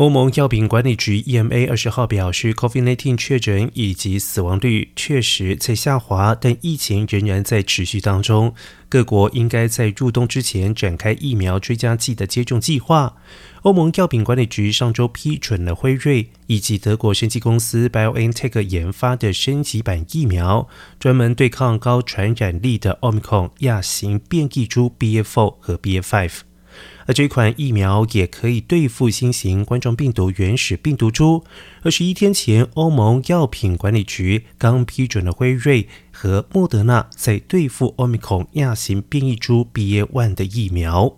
欧盟药品管理局 EMA 二十号表示，COVID-19 确诊以及死亡率确实在下滑，但疫情仍然在持续当中。各国应该在入冬之前展开疫苗追加剂的接种计划。欧盟药品管理局上周批准了辉瑞以及德国生技公司 BioNTech 研发的升级版疫苗，专门对抗高传染力的奥密克戎亚型变异株 BA.4 和 BA.5。而这款疫苗也可以对付新型冠状病毒原始病毒株。二十一天前，欧盟药品管理局刚批准了辉瑞和莫德纳在对付奥密克戎亚型变异株 BA.1 的疫苗。